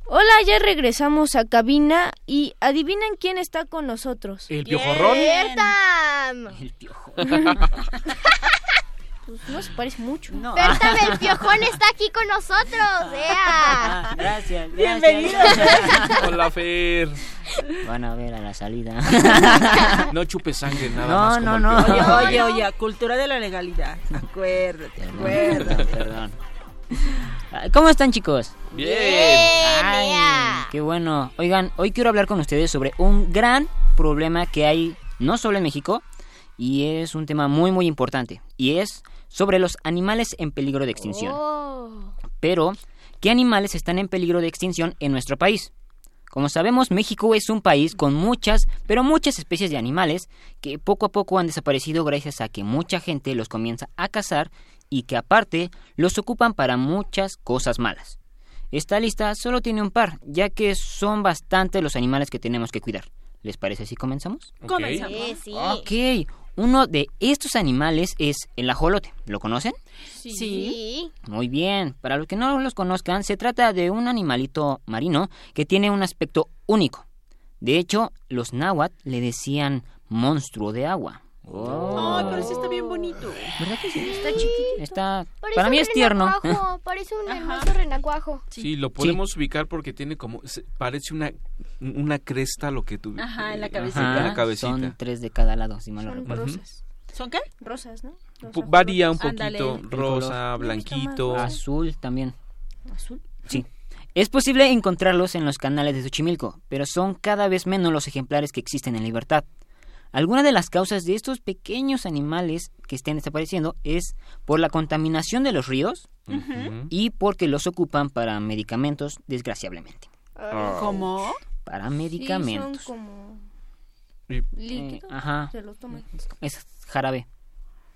Hola, ya regresamos a cabina y adivinen quién está con nosotros. El piojorrón. El piojo. Pues no se parece mucho. No. Bertam, el piojón está aquí con nosotros. ¡Ea! Gracias, gracias. Bienvenido. Hola, Fer. Van a ver a la salida. No chupe sangre nada No, más. como no, no. piojorrón. Oye, oye, oye, cultura de la legalidad. Acuérdate, Perdón, acuérdate. perdón. Ah, ¿Cómo están, chicos? Bien. Ay. Qué bueno. Oigan, hoy quiero hablar con ustedes sobre un gran problema que hay no solo en México, y es un tema muy muy importante, y es sobre los animales en peligro de extinción. Oh. Pero, ¿qué animales están en peligro de extinción en nuestro país? Como sabemos, México es un país con muchas, pero muchas especies de animales que poco a poco han desaparecido gracias a que mucha gente los comienza a cazar y que aparte los ocupan para muchas cosas malas. Esta lista solo tiene un par, ya que son bastante los animales que tenemos que cuidar. ¿Les parece si comenzamos? Comenzamos. Sí, sí. Ok, uno de estos animales es el ajolote. ¿Lo conocen? Sí. Muy bien, para los que no los conozcan, se trata de un animalito marino que tiene un aspecto único. De hecho, los náhuatl le decían monstruo de agua. Ay, pero sí está bien bonito. ¿Verdad que sí? Está chiquito. Está... Parece Para mí es tierno. renacuajo, Parece un hermoso renacuajo. Sí, lo podemos ubicar porque tiene como se- parece una una cresta lo que tú Ajá, en la eh, cabecita. ajá, la cabecita. Son tres de cada lado, si mal no Son recuerdo. rosas. ¿Son qué? Rosas, ¿no? Varía un. Ándale. poquito, rosa, blanquito. Azul también. Azul. Sí. Es posible encontrarlos en los canales de Xochimilco, pero son cada vez menos los ejemplares que existen en libertad. Alguna de las causas de estos pequeños animales que estén desapareciendo es por la contaminación de los ríos y porque los ocupan para medicamentos, desgraciadamente. Ah. ¿Cómo? Para Sí, medicamentos. son como líquidos. Eh, ajá. Se los toman. Es jarabe.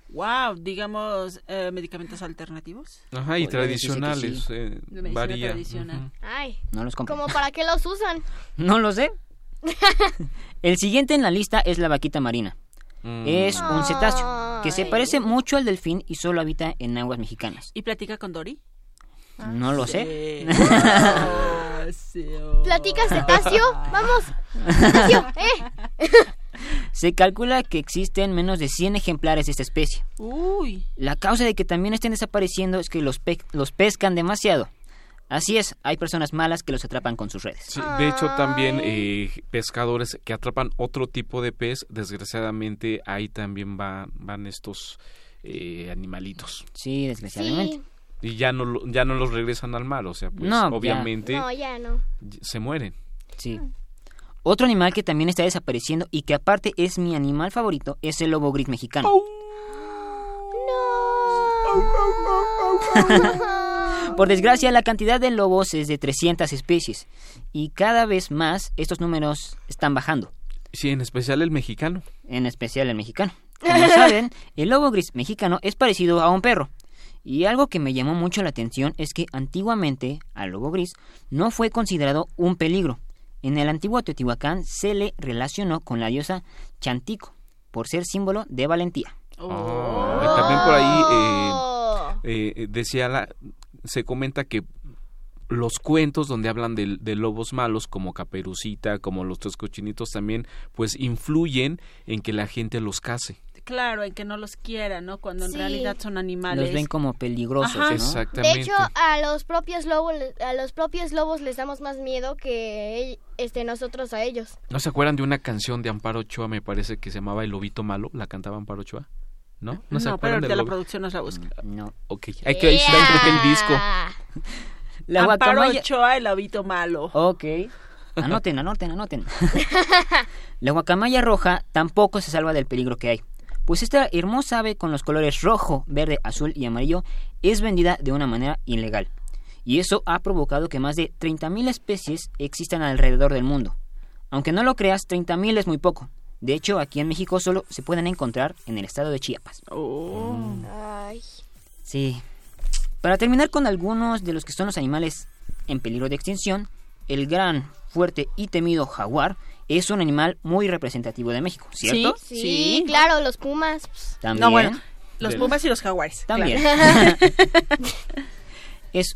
Wow, digamos, eh, medicamentos alternativos. Ajá, y Podría tradicionales, sí. eh, varía. tradicional. Ay, No los compro. ¿como para qué los usan? No lo sé. El siguiente en la lista es la vaquita marina. Mm. Es un cetáceo que se parece mucho al delfín y solo habita en aguas mexicanas. ¿Y platica con Dory? No lo sé. ¿Platica cetáceo? Vamos. Cetáceo, ¿eh? Se calcula que existen menos de 100 ejemplares de esta especie. Uy. La causa de que también estén desapareciendo es que los, pe- los pescan demasiado. Así es, hay personas malas que los atrapan con sus redes. Sí, de hecho también eh, pescadores que atrapan otro tipo de pez, desgraciadamente ahí también va- van estos eh, animalitos Sí, desgraciadamente. Sí. y ya no lo- ya no los regresan al mar, o sea, pues No, ya. obviamente No, ya no. se mueren. Sí. Otro animal que también está desapareciendo y que aparte es mi animal favorito es el lobo gris mexicano. Por desgracia, la cantidad de lobos es de 300 especies y cada vez más estos números están bajando, Sí, en especial el mexicano. en especial el mexicano. Como saben, el lobo gris mexicano es parecido a un perro. Y algo que me llamó mucho la atención es que antiguamente al lobo gris no fue considerado un peligro. En el antiguo Teotihuacán se le relacionó con la diosa Chantico por ser símbolo de valentía. Ah, también por ahí eh, Oh. eh, decía la, se comenta que los cuentos donde hablan de, de lobos malos como Caperucita, como los tres cochinitos también, pues influyen en que la gente los case. Claro, en que no los quiera, ¿no? Cuando en Sí. realidad son animales. Los ven como peligrosos, Ajá. ¿no? Exactamente. De hecho, a los propios lobos, a los propios lobos les damos más miedo que este nosotros a ellos. ¿No se acuerdan de una canción de Amparo Ochoa, me parece que se llamaba El Lobito Malo? ¿La cantaba Amparo Ochoa? ¿No? ¿No, No, se pero acuerdan ahorita la producción nos la busca. No. Ok, hay que está, creo el disco. Yeah. La Amparo guacamaya... Ochoa, el lobito malo. Ok. Anoten, anoten, anoten. La guacamaya roja tampoco se salva del peligro que hay. Pues esta hermosa ave con los colores rojo, verde, azul y amarillo es vendida de una manera ilegal. Y eso ha provocado que más de 30.000 especies existan alrededor del mundo. Aunque no lo creas, 30.000 es muy poco. De hecho, aquí en México solo se pueden encontrar en el estado de Chiapas. Oh. Ay. Sí. Para terminar con algunos de los que son los animales en peligro de extinción, el gran, fuerte y temido jaguar es un animal muy representativo de México, ¿cierto? Sí, Sí. claro, los pumas. También. No, bueno, los pumas y los jaguares. También. claro. es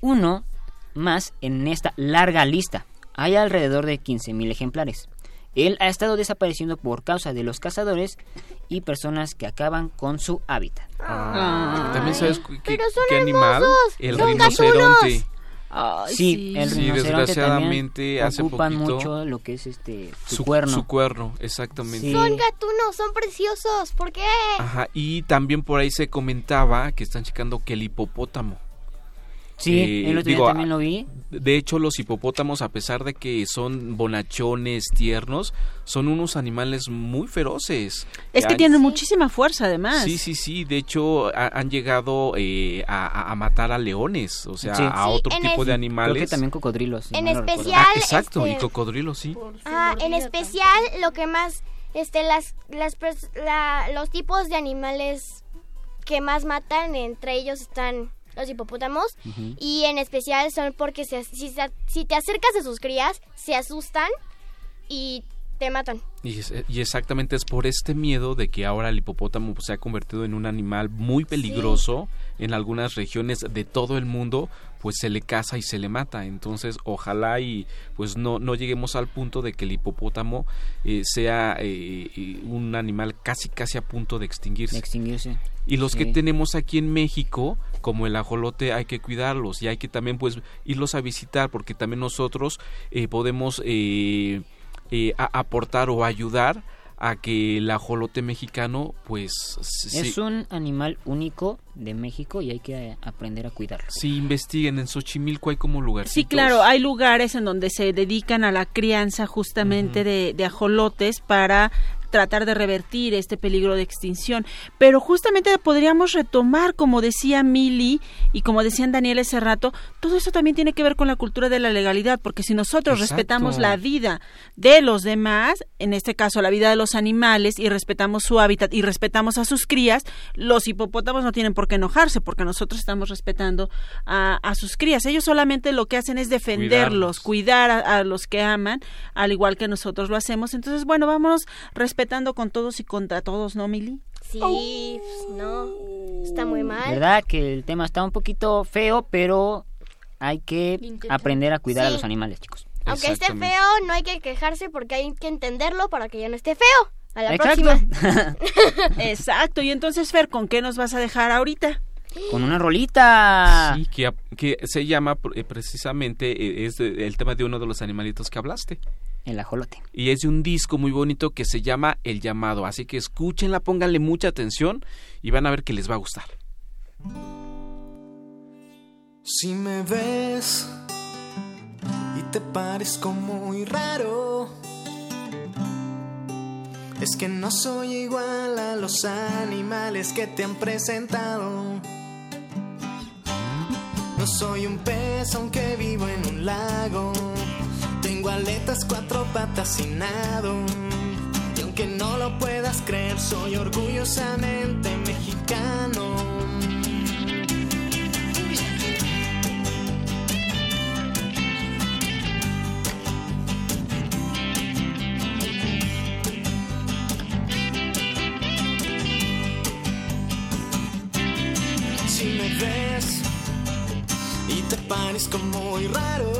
uno más en esta larga lista. Hay alrededor de 15.000 ejemplares. Él ha estado desapareciendo por causa de los cazadores y personas que acaban con su hábitat. Ah, También sabes qué, Pero son qué animal? El son rinoceronte. Ay, sí, el Sí, desgraciadamente, hace ocupan poquito- mucho lo que es este su, Su cuerno. Su cuerno, exactamente. Sí. Son gatunos, son preciosos. ¿Por qué? Ajá, y también por ahí se comentaba que están checando que el hipopótamo. Sí, Eh, el otro día también lo vi. De hecho, los hipopótamos, a pesar de que son bonachones, tiernos, son unos animales muy feroces. Es que Han- tienen muchísima fuerza, además. Sí, sí, sí. De hecho, ha- han llegado eh, a, matar a leones, o sea, Sí. a Sí, otro tipo es- de Creo animales. que también cocodrilos. si En no especial, Ah, exacto, y este, cocodrilos, sí. Ah, en especial lo que más, este, las, las, la- los tipos de animales que más matan, entre ellos están los hipopótamos y en especial son porque se- si, te acercas a sus crías, se asustan y te matan. Y, es- y exactamente es por este miedo de que ahora el hipopótamo pues, se ha convertido en un animal muy peligroso en algunas regiones de todo el mundo pues se le caza y se le mata. Entonces ojalá y pues no no lleguemos al punto de que el hipopótamo eh, sea eh, eh, un animal casi casi a punto de extinguirse. De extinguirse. y los que tenemos aquí en México, como el ajolote, hay que cuidarlos y hay que también pues irlos a visitar porque también nosotros eh, podemos eh, eh, a- aportar o ayudar a que el ajolote mexicano pues se, Es un animal único de México y hay que eh, aprender a cuidarlo. sí investiguen en Xochimilco hay como lugares. Sí, claro, hay lugares en donde se dedican a la crianza justamente de, de ajolotes para tratar de revertir este peligro de extinción. Pero justamente podríamos retomar, como decía Mili y como decían Daniel hace rato, todo eso también tiene que ver con la cultura de la legalidad, porque si nosotros Exacto. respetamos la vida de los demás, en este caso la vida de los animales, y respetamos su hábitat y respetamos a sus crías, los hipopótamos no tienen por qué enojarse, porque nosotros estamos respetando a, a sus crías. Ellos solamente lo que hacen es defenderlos, cuidar a, a los que aman, al igual que nosotros lo hacemos. Entonces, bueno, vámonos respetando con todos y contra todos, ¿no, Mili? Sí, pues, no, está muy mal. ¿Verdad? Que el tema está un poquito feo, pero hay que Intenta. aprender a cuidar a los animales, chicos. Aunque esté feo, no hay que quejarse porque hay que entenderlo para que ya no esté feo. A la Exacto. próxima. Exacto. Y entonces, Fer, ¿con qué nos vas a dejar ahorita? Con una rolita. Sí, que, que se llama eh, precisamente, eh, es de- el tema de uno de los animalitos que hablaste. El ajolote. Y es de un disco muy bonito que se llama El Llamado. Así que escúchenla, pónganle mucha atención y van a ver que les va a gustar. Si me ves y te parezco muy raro, es que no soy igual a los animales que te han presentado. No soy un pez aunque vivo en un lago. Tengo aletas, cuatro patas y nado. Y aunque no lo puedas creer, soy orgullosamente mexicano. Parezco muy raro,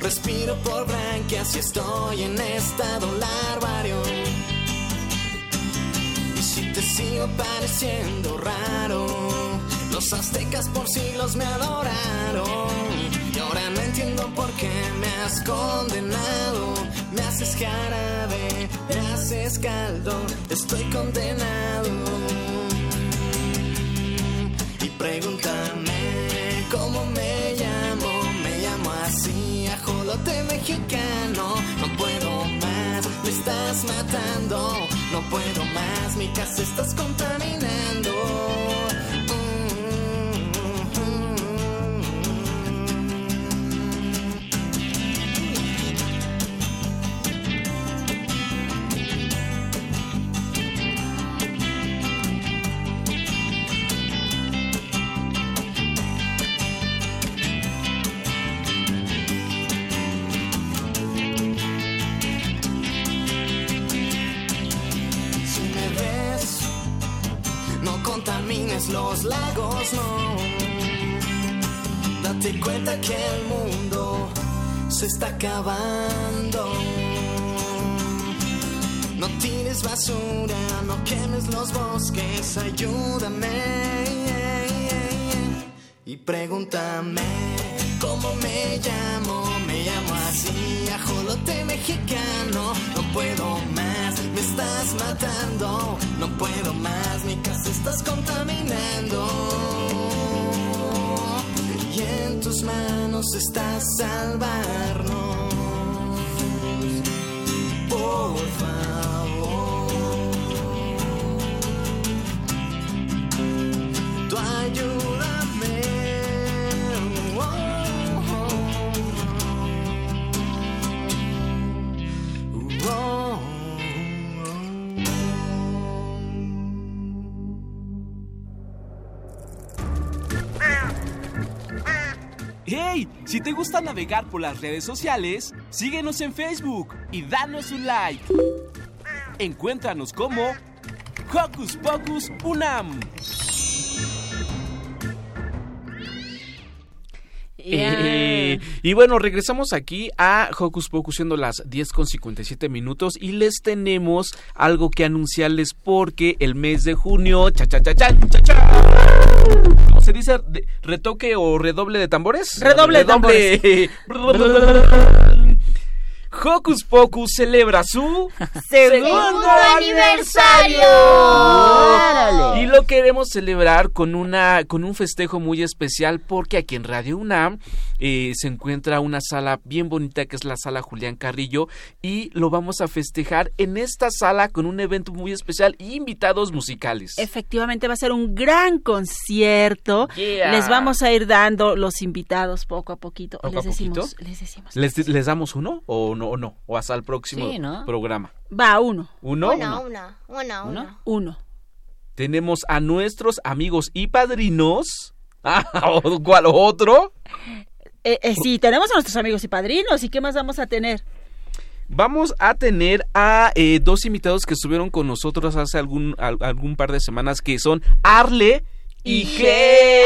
respiro por branquias y estoy en estado larvario. Y si te sigo pareciendo raro, los aztecas por siglos me adoraron. Y ahora no entiendo por qué me has condenado. Me haces jarabe, me haces caldo, estoy condenado. Y pregúntame cómo me llamo, me llamo así, ajolote mexicano. No puedo más, me estás matando, no puedo más, mi casa estás contaminando. Los lagos, no. Date cuenta que el mundo se está acabando. No tires basura, no quemes los bosques, ayúdame. Y pregúntame cómo me llamo, me llamo así, ajolote mexicano. No puedo más, estás matando. No puedo más, mi casa estás contaminando. Y en tus manos está salvarnos. Por favor. Si te gusta navegar por las redes sociales, síguenos en Facebook y danos un like. Encuéntranos como Hocus Pocus Unam. Eh, y bueno, regresamos aquí a Hocus Pocus siendo las 10 con 57 minutos y les tenemos algo que anunciarles porque el mes de junio, cha cha cha cha cha, cha. ¿Cómo se dice? ¿Retoque o redoble de tambores? Redoble de Hocus Pocus celebra su Segundo aniversario. Y lo queremos celebrar con una con un festejo muy especial porque aquí en Radio UNAM eh, se encuentra una sala bien bonita que es la sala Julián Carrillo y lo vamos a festejar en esta sala con un evento muy especial y invitados musicales. Efectivamente va a ser un gran concierto. Yeah. Les vamos a ir dando los invitados poco a poquito. ¿Poco les a poquito? decimos, les decimos. ¿Les, les damos uno o no o no? O hasta el próximo Sí, ¿no? programa. Va uno. ¿Uno? Una, una, una, una. Uno. Tenemos a nuestros amigos y padrinos. Ah, ¿Cuál otro? Eh, eh, sí, tenemos a nuestros amigos y padrinos. ¿Y qué más vamos a tener? Vamos a tener a eh, dos invitados que estuvieron con nosotros hace algún, al- algún par de semanas, que son Arle y Ger,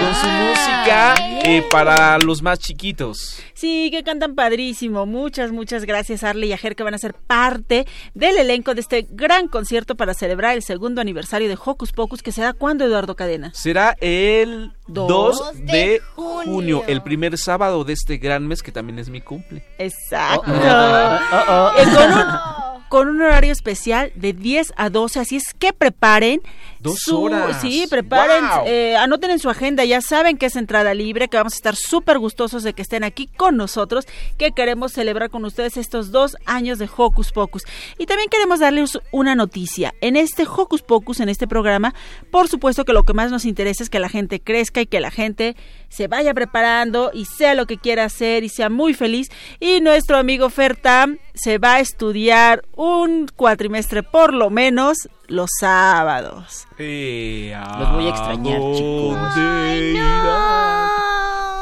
con su música eh, para los más chiquitos. Sí, que cantan padrísimo. Muchas, muchas gracias, Arle y Ajer, que van a ser parte del elenco de este gran concierto para celebrar el segundo aniversario de Hocus Pocus, que será cuando, Eduardo Cadena. Será el Dos 2 de de junio, el primer sábado de este gran mes, que también es mi cumple. Exacto. Oh, oh. Eh, con, un, con un horario especial de 10 a 12, así es que preparen. Dos su- horas. Sí, preparen, Wow. eh, anoten en su agenda, ya saben que es entrada libre, que vamos a estar súper gustosos de que estén aquí con nosotros, que queremos celebrar con ustedes estos dos años de Hocus Pocus. Y también queremos darles una noticia. En este Hocus Pocus, en este programa, por supuesto que lo que más nos interesa es que la gente crezca y que la gente se vaya preparando y sea lo que quiera hacer y sea muy feliz. Y nuestro amigo Fertam se va a estudiar un cuatrimestre por lo menos los sábados. Los voy a extrañar, chicos.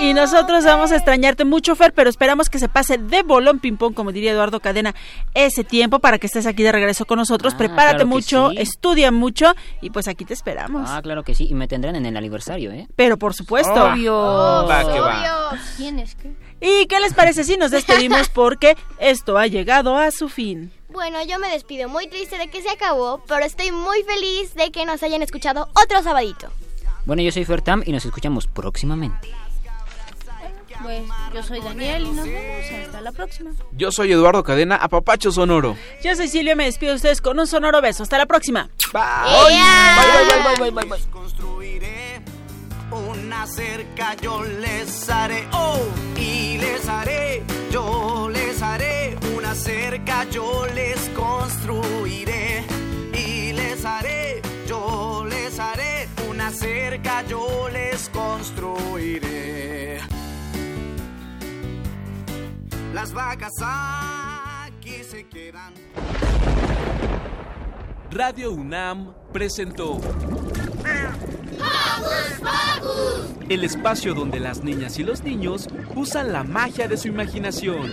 Y nosotros vamos a extrañarte mucho, Fer, pero esperamos que se pase de bolón ping-pong, como diría Eduardo Cadena, ese tiempo para que estés aquí de regreso con nosotros. Ah, Prepárate claro mucho, sí. estudia mucho y pues aquí te esperamos. Ah, claro que sí. Y me tendrán en el aniversario, ¿eh? Pero por supuesto. Obvio. Va que va. ¿Tienes que? ¿Y qué les parece si nos despedimos? Porque esto ha llegado a su fin. Bueno, yo me despido muy triste de que se acabó, pero estoy muy feliz de que nos hayan escuchado otro sabadito. Bueno, yo soy Fertam y nos escuchamos próximamente. Pues yo soy Daniel y nos vemos hasta la próxima. Yo soy Eduardo Cadena, Apapacho Sonoro. Yo soy Silvia, me despido de ustedes con un sonoro beso. Hasta la próxima. construiré una cerca, yo les haré, oh, y les haré, yo les haré una cerca, yo les construiré, y les haré, yo les haré una cerca, yo les construiré. Las vacas aquí se quedan. Radio UNAM presentó el espacio donde las niñas y los niños usan la magia de su imaginación.